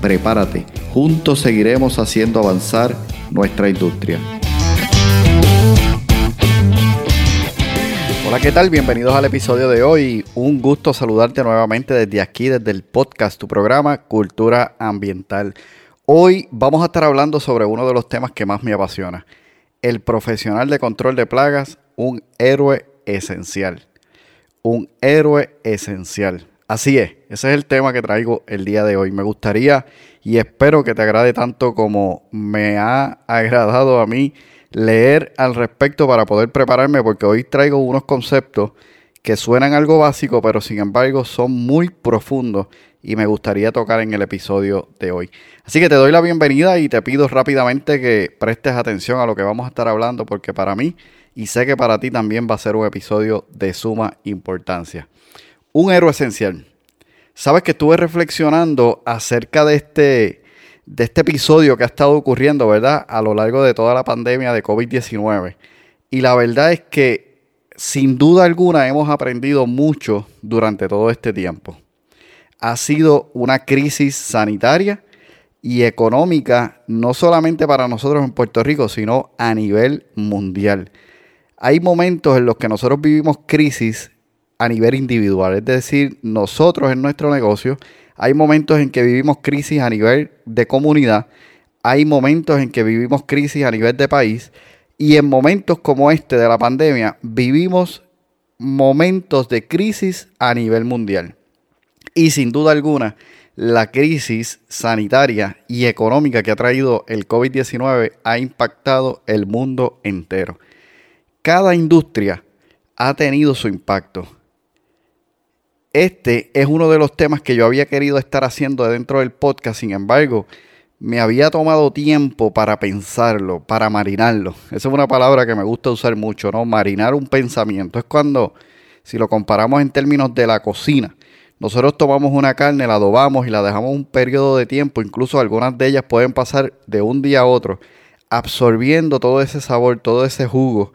Prepárate, juntos seguiremos haciendo avanzar nuestra industria. Hola, ¿qué tal? Bienvenidos al episodio de hoy. Un gusto saludarte nuevamente desde aquí, desde el podcast, tu programa Cultura Ambiental. Hoy vamos a estar hablando sobre uno de los temas que más me apasiona. El profesional de control de plagas, un héroe esencial. Un héroe esencial. Así es, ese es el tema que traigo el día de hoy. Me gustaría y espero que te agrade tanto como me ha agradado a mí leer al respecto para poder prepararme porque hoy traigo unos conceptos que suenan algo básico pero sin embargo son muy profundos y me gustaría tocar en el episodio de hoy. Así que te doy la bienvenida y te pido rápidamente que prestes atención a lo que vamos a estar hablando porque para mí y sé que para ti también va a ser un episodio de suma importancia. Un héroe esencial. Sabes que estuve reflexionando acerca de este de este episodio que ha estado ocurriendo, ¿verdad? A lo largo de toda la pandemia de COVID-19. Y la verdad es que sin duda alguna hemos aprendido mucho durante todo este tiempo. Ha sido una crisis sanitaria y económica, no solamente para nosotros en Puerto Rico, sino a nivel mundial. Hay momentos en los que nosotros vivimos crisis a nivel individual, es decir, nosotros en nuestro negocio hay momentos en que vivimos crisis a nivel de comunidad, hay momentos en que vivimos crisis a nivel de país y en momentos como este de la pandemia vivimos momentos de crisis a nivel mundial. Y sin duda alguna, la crisis sanitaria y económica que ha traído el COVID-19 ha impactado el mundo entero. Cada industria ha tenido su impacto este es uno de los temas que yo había querido estar haciendo dentro del podcast, sin embargo, me había tomado tiempo para pensarlo, para marinarlo. Esa es una palabra que me gusta usar mucho, ¿no? Marinar un pensamiento. Es cuando, si lo comparamos en términos de la cocina, nosotros tomamos una carne, la adobamos y la dejamos un periodo de tiempo, incluso algunas de ellas pueden pasar de un día a otro, absorbiendo todo ese sabor, todo ese jugo,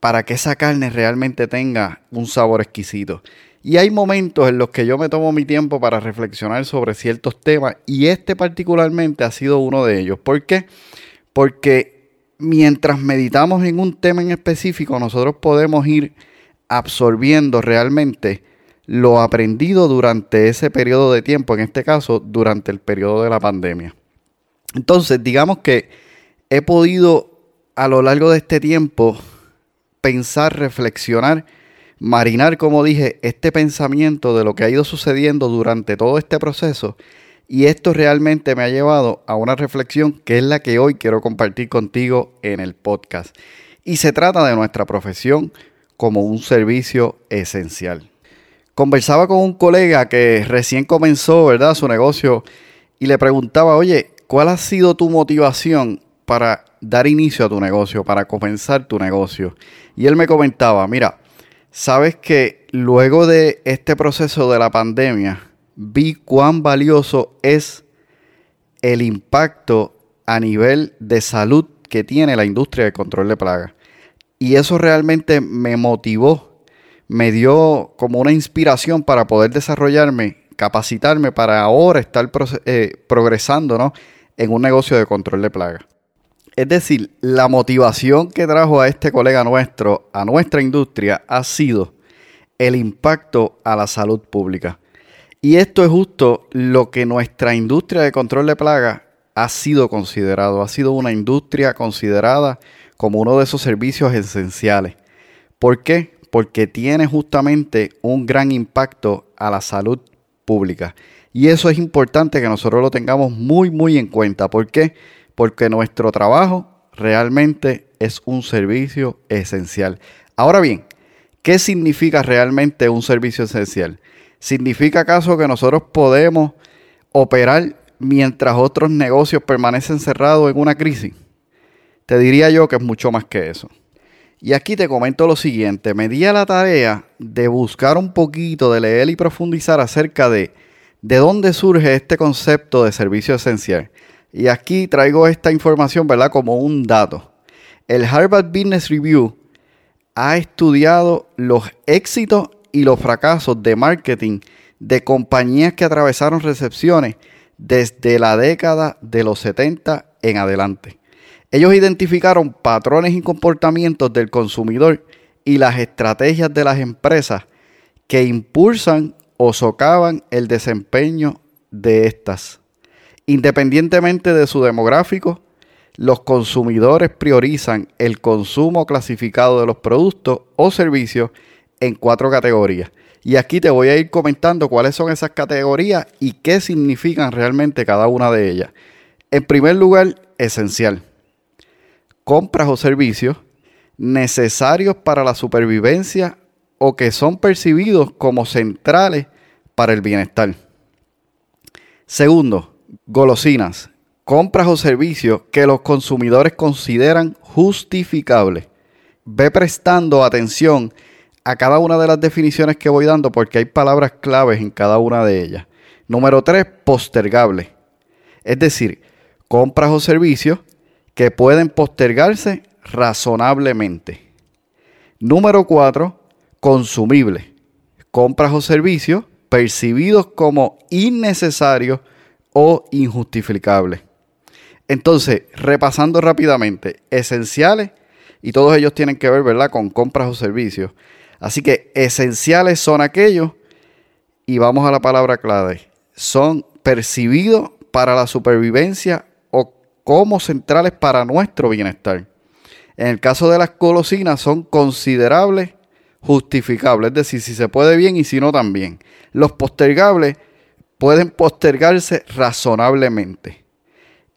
para que esa carne realmente tenga un sabor exquisito. Y hay momentos en los que yo me tomo mi tiempo para reflexionar sobre ciertos temas y este particularmente ha sido uno de ellos. ¿Por qué? Porque mientras meditamos en un tema en específico, nosotros podemos ir absorbiendo realmente lo aprendido durante ese periodo de tiempo, en este caso durante el periodo de la pandemia. Entonces, digamos que he podido a lo largo de este tiempo pensar, reflexionar, marinar, como dije, este pensamiento de lo que ha ido sucediendo durante todo este proceso. Y esto realmente me ha llevado a una reflexión que es la que hoy quiero compartir contigo en el podcast. Y se trata de nuestra profesión como un servicio esencial. Conversaba con un colega que recién comenzó, ¿verdad?, su negocio y le preguntaba, oye, ¿cuál ha sido tu motivación para dar inicio a tu negocio, para comenzar tu negocio? Y él me comentaba, mira, Sabes que luego de este proceso de la pandemia, vi cuán valioso es el impacto a nivel de salud que tiene la industria de control de plagas. Y eso realmente me motivó, me dio como una inspiración para poder desarrollarme, capacitarme para ahora estar eh, progresando en un negocio de control de plagas. Es decir, la motivación que trajo a este colega nuestro, a nuestra industria, ha sido el impacto a la salud pública. Y esto es justo lo que nuestra industria de control de plagas ha sido considerado, ha sido una industria considerada como uno de esos servicios esenciales. ¿Por qué? Porque tiene justamente un gran impacto a la salud pública. Y eso es importante que nosotros lo tengamos muy, muy en cuenta. ¿Por qué? Porque nuestro trabajo realmente es un servicio esencial. Ahora bien, ¿qué significa realmente un servicio esencial? ¿Significa acaso que nosotros podemos operar mientras otros negocios permanecen cerrados en una crisis? Te diría yo que es mucho más que eso. Y aquí te comento lo siguiente, me di a la tarea de buscar un poquito, de leer y profundizar acerca de de dónde surge este concepto de servicio esencial. Y aquí traigo esta información, ¿verdad? Como un dato. El Harvard Business Review ha estudiado los éxitos y los fracasos de marketing de compañías que atravesaron recepciones desde la década de los 70 en adelante. Ellos identificaron patrones y comportamientos del consumidor y las estrategias de las empresas que impulsan o socavan el desempeño de estas. Independientemente de su demográfico, los consumidores priorizan el consumo clasificado de los productos o servicios en cuatro categorías. Y aquí te voy a ir comentando cuáles son esas categorías y qué significan realmente cada una de ellas. En primer lugar, esencial. Compras o servicios necesarios para la supervivencia o que son percibidos como centrales para el bienestar. Segundo, golosinas, compras o servicios que los consumidores consideran justificables. Ve prestando atención a cada una de las definiciones que voy dando porque hay palabras claves en cada una de ellas. Número tres, postergable. Es decir, compras o servicios que pueden postergarse razonablemente. Número cuatro, consumible. Compras o servicios percibidos como innecesarios o injustificables. Entonces, repasando rápidamente, esenciales, y todos ellos tienen que ver, ¿verdad?, con compras o servicios. Así que esenciales son aquellos, y vamos a la palabra clave, son percibidos para la supervivencia o como centrales para nuestro bienestar. En el caso de las golosinas son considerables, justificables, es decir, si se puede bien y si no también. Los postergables pueden postergarse razonablemente.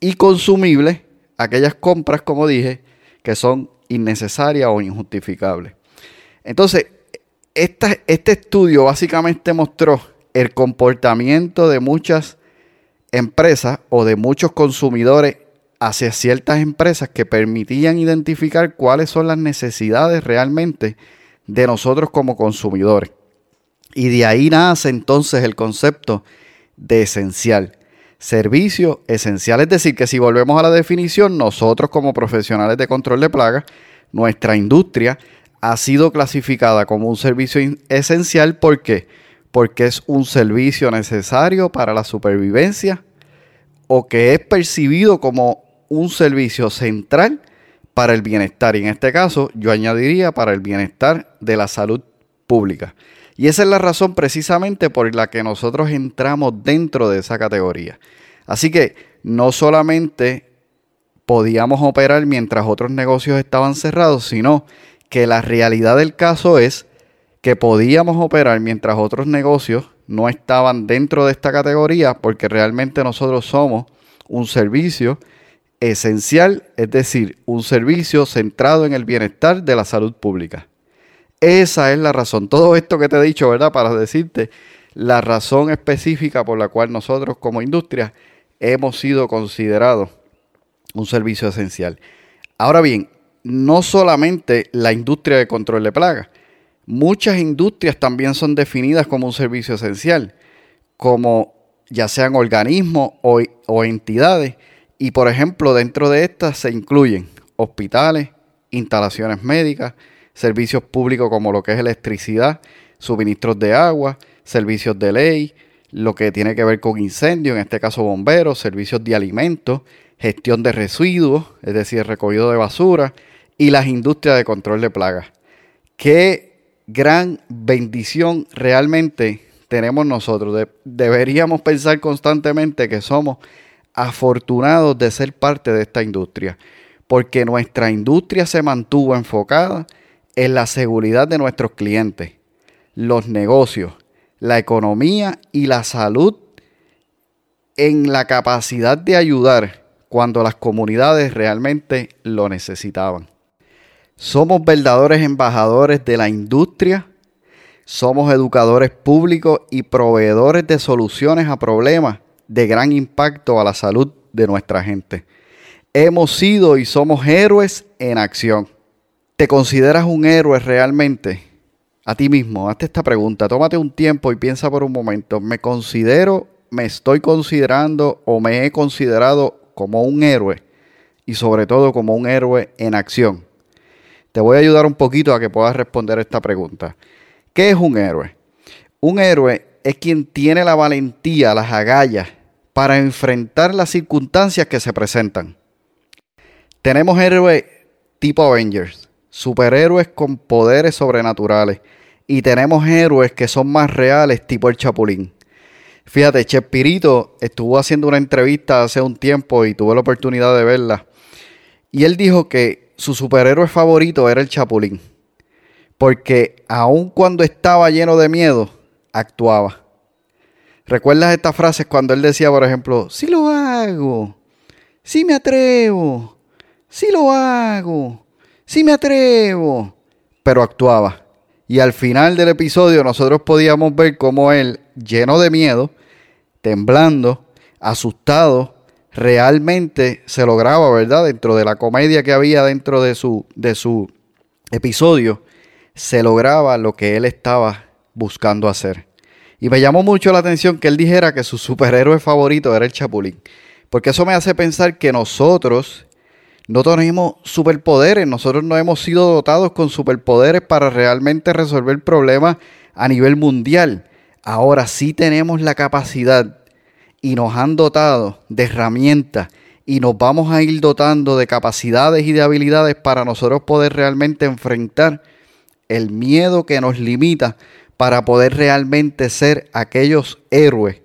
Y consumibles, aquellas compras, como dije, que son innecesarias o injustificables. Entonces, este estudio básicamente mostró el comportamiento de muchas empresas o de muchos consumidores hacia ciertas empresas que permitían identificar cuáles son las necesidades realmente de nosotros como consumidores. Y de ahí nace entonces el concepto de esencial. Servicio esencial, es decir, que si volvemos a la definición, nosotros como profesionales de control de plagas, nuestra industria ha sido clasificada como un servicio esencial. ¿Por qué? Porque es un servicio necesario para la supervivencia o que es percibido como un servicio central para el bienestar. Y en este caso yo añadiría para el bienestar de la salud pública. Y esa es la razón precisamente por la que nosotros entramos dentro de esa categoría. Así que no solamente podíamos operar mientras otros negocios estaban cerrados, sino que la realidad del caso es que podíamos operar mientras otros negocios no estaban dentro de esta categoría porque realmente nosotros somos un servicio esencial, es decir, un servicio centrado en el bienestar de la salud pública. Esa es la razón. Todo esto que te he dicho, ¿verdad? Para decirte la razón específica por la cual nosotros como industria hemos sido considerados un servicio esencial. Ahora bien, no solamente la industria de control de plagas, muchas industrias también son definidas como un servicio esencial, como ya sean organismos o, o entidades, y por ejemplo dentro de estas se incluyen hospitales, instalaciones médicas, servicios públicos como lo que es electricidad, suministros de agua, servicios de ley, lo que tiene que ver con incendios, en este caso bomberos, servicios de alimentos, gestión de residuos, es decir, recogido de basura, y las industrias de control de plagas. Qué gran bendición realmente tenemos nosotros. deberíamos pensar constantemente que somos afortunados de ser parte de esta industria, porque nuestra industria se mantuvo enfocada en la seguridad de nuestros clientes, los negocios, la economía y la salud en la capacidad de ayudar cuando las comunidades realmente lo necesitaban. Somos verdaderos embajadores de la industria, somos educadores públicos y proveedores de soluciones a problemas de gran impacto a la salud de nuestra gente. Hemos sido y somos héroes en acción. ¿Te consideras un héroe realmente? A ti mismo, hazte esta pregunta, tómate un tiempo y piensa por un momento, ¿me considero, me estoy considerando o me he considerado como un héroe? Y sobre todo como un héroe en acción. Te voy a ayudar un poquito a que puedas responder esta pregunta. ¿Qué es un héroe? Un héroe es quien tiene la valentía, las agallas para enfrentar las circunstancias que se presentan. Tenemos héroes tipo Avengers, superhéroes con poderes sobrenaturales y tenemos héroes que son más reales, tipo el Chapulín. Fíjate, Chespirito estuvo haciendo una entrevista hace un tiempo y tuve la oportunidad de verla. Y él dijo que su superhéroe favorito era el Chapulín. Porque aun cuando estaba lleno de miedo, actuaba. ¿Recuerdas estas frases cuando él decía, por ejemplo, sí lo hago, sí me atrevo, sí lo hago, sí me atrevo, pero actuaba? Y al final del episodio nosotros podíamos ver cómo él, lleno de miedo, temblando, asustado, realmente se lograba, ¿verdad? Dentro de la comedia que había dentro de su, de su episodio, se lograba lo que él estaba buscando hacer. Y me llamó mucho la atención que él dijera que su superhéroe favorito era el Chapulín. Porque eso me hace pensar que nosotros no tenemos superpoderes, nosotros no hemos sido dotados con superpoderes para realmente resolver problemas a nivel mundial. Ahora sí tenemos la capacidad y nos han dotado de herramientas y nos vamos a ir dotando de capacidades y de habilidades para nosotros poder realmente enfrentar el miedo que nos limita para poder realmente ser aquellos héroes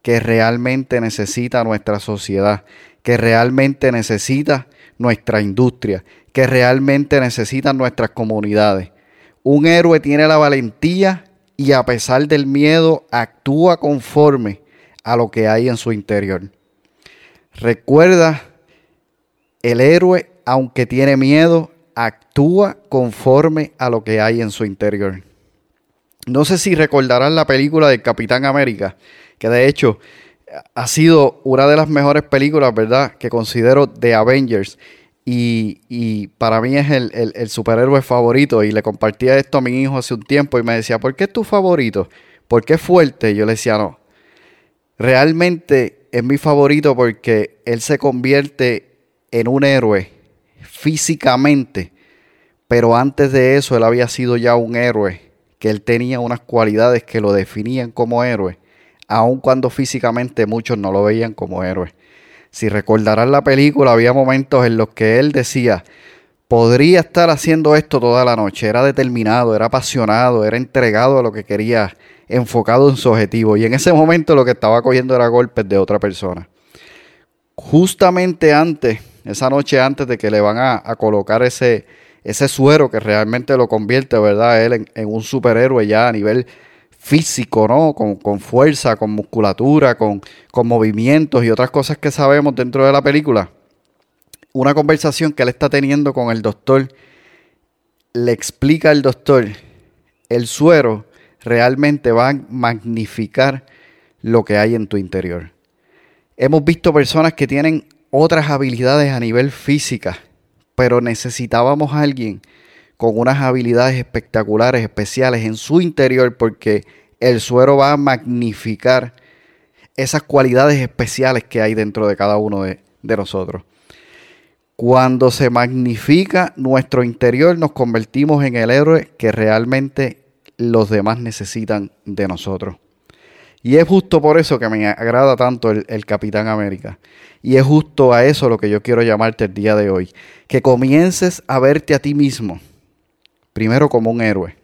que realmente necesita nuestra sociedad, que realmente necesita nuestra industria, que realmente necesitan nuestras comunidades. Un héroe tiene la valentía y a pesar del miedo actúa conforme a lo que hay en su interior. Recuerda, el héroe, aunque tiene miedo, actúa conforme a lo que hay en su interior. No sé si recordarán la película del Capitán América, que de hecho ha sido una de las mejores películas, ¿verdad?, que considero de Avengers. Y, para mí es el, superhéroe favorito. Y le compartía esto a mi hijo hace un tiempo y me decía, ¿por qué es tu favorito? ¿Por qué es fuerte? Y yo le decía, no. Realmente es mi favorito porque él se convierte en un héroe físicamente. Pero antes de eso él había sido ya un héroe, que él tenía unas cualidades que lo definían como héroe aun cuando físicamente muchos no lo veían como héroe. Si recordarán la película, había momentos en los que él decía, podría estar haciendo esto toda la noche, era determinado, era apasionado, era entregado a lo que quería, enfocado en su objetivo. Y en ese momento lo que estaba cogiendo era golpes de otra persona. Justamente antes, esa noche antes de que le van a, colocar ese, ese suero que realmente lo convierte, ¿verdad? Él en, en un superhéroe ya a nivel físico, ¿no? Con, fuerza, con musculatura, con, con, movimientos y otras cosas que sabemos dentro de la película. Una conversación que él está teniendo con el doctor, le explica al doctor, el suero realmente va a magnificar lo que hay en tu interior. Hemos visto personas que tienen otras habilidades a nivel física, pero necesitábamos a alguien con unas habilidades espectaculares, especiales en su interior, porque el suero va a magnificar esas cualidades especiales que hay dentro de cada uno de, nosotros. Cuando se magnifica nuestro interior, nos convertimos en el héroe que realmente los demás necesitan de nosotros. Y es justo por eso que me agrada tanto el, el, Capitán América. Y es justo a eso lo que yo quiero llamarte el día de hoy. Que comiences a verte a ti mismo Primero, como un héroe.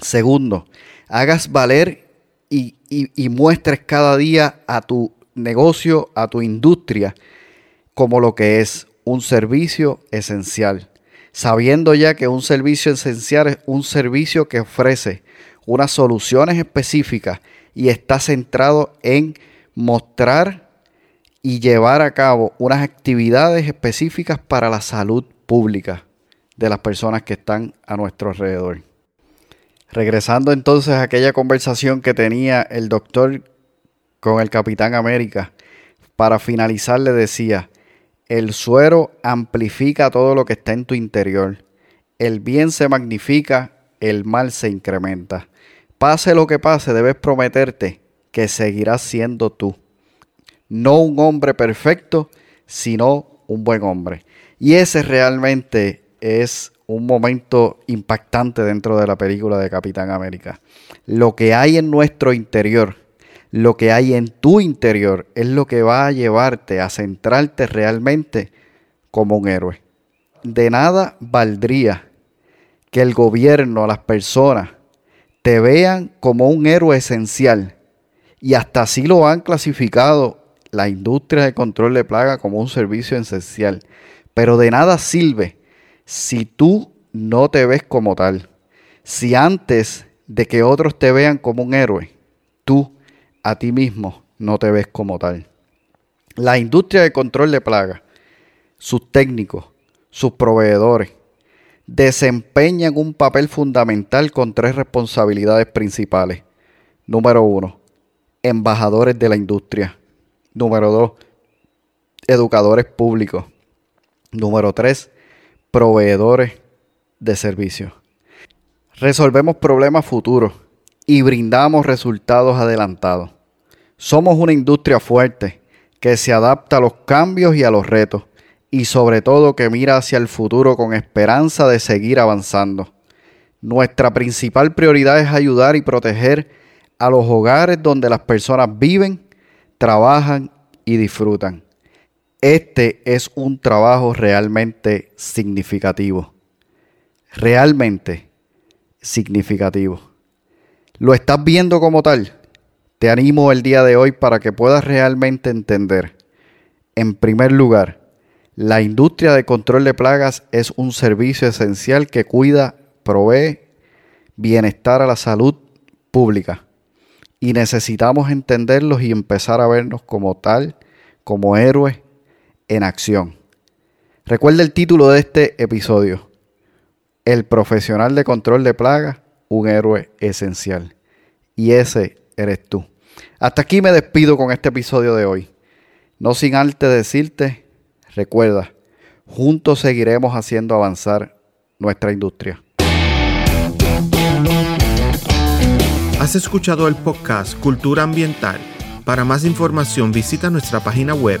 Segundo, hagas valer y, muestres cada día a tu negocio, a tu industria, como lo que es un servicio esencial. Sabiendo ya que un servicio esencial es un servicio que ofrece unas soluciones específicas y está centrado en mostrar y llevar a cabo unas actividades específicas para la salud pública de las personas que están a nuestro alrededor. Regresando entonces a aquella conversación que tenía el doctor con el Capitán América. Para finalizar le decía, el suero amplifica todo lo que está en tu interior. El bien se magnifica, el mal se incrementa. Pase lo que pase, debes prometerte que seguirás siendo tú. No un hombre perfecto, sino un buen hombre. Y ese realmente es un momento impactante dentro de la película de Capitán América. Lo que hay en nuestro interior, lo que hay en tu interior, es lo que va a llevarte a centrarte realmente como un héroe. De nada valdría que el gobierno, las personas, te vean como un héroe esencial. Y hasta así lo han clasificado la industria de control de plaga como un servicio esencial. Pero de nada sirve si tú no te ves como tal. Si antes de que otros te vean como un héroe, tú a ti mismo no te ves como tal. La industria de control de plaga, sus técnicos, sus proveedores, desempeñan un papel fundamental con tres responsabilidades principales. Número uno, embajadores de la industria. Número dos, educadores públicos. Número tres, proveedores de servicios. Resolvemos problemas futuros y brindamos resultados adelantados. Somos una industria fuerte que se adapta a los cambios y a los retos y sobre todo que mira hacia el futuro con esperanza de seguir avanzando. Nuestra principal prioridad es ayudar y proteger a los hogares donde las personas viven, trabajan y disfrutan. Este es un trabajo realmente significativo. Realmente significativo. ¿Lo estás viendo como tal? Te animo el día de hoy para que puedas realmente entender. En primer lugar, la industria de control de plagas es un servicio esencial que cuida, provee bienestar a la salud pública. Y necesitamos entenderlos y empezar a vernos como tal, como héroes en acción. Recuerda el título de este episodio. El profesional de control de plagas, un héroe esencial. Y ese eres tú. Hasta aquí me despido con este episodio de hoy. No sin antes decirte Recuerda, juntos seguiremos haciendo avanzar nuestra industria. Has escuchado el podcast Cultura Ambiental. Para más información visita nuestra página web